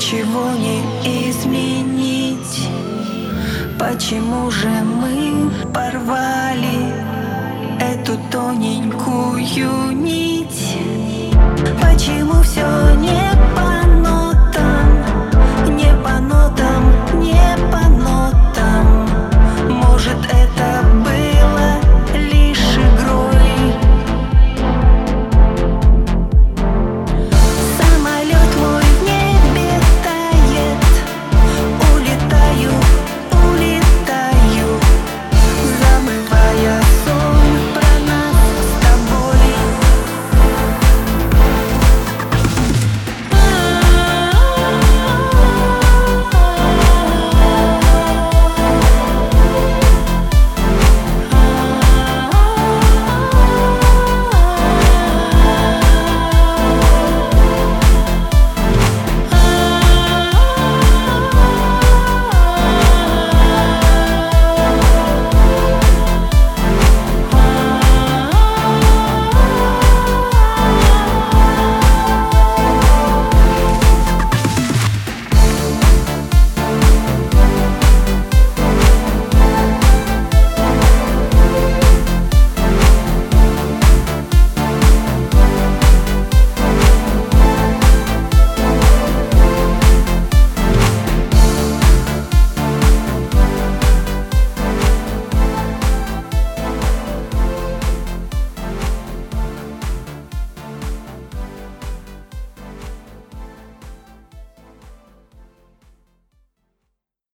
Ничего не изменить Почему же мы порвали Эту тоненькую нить Почему все не понятно?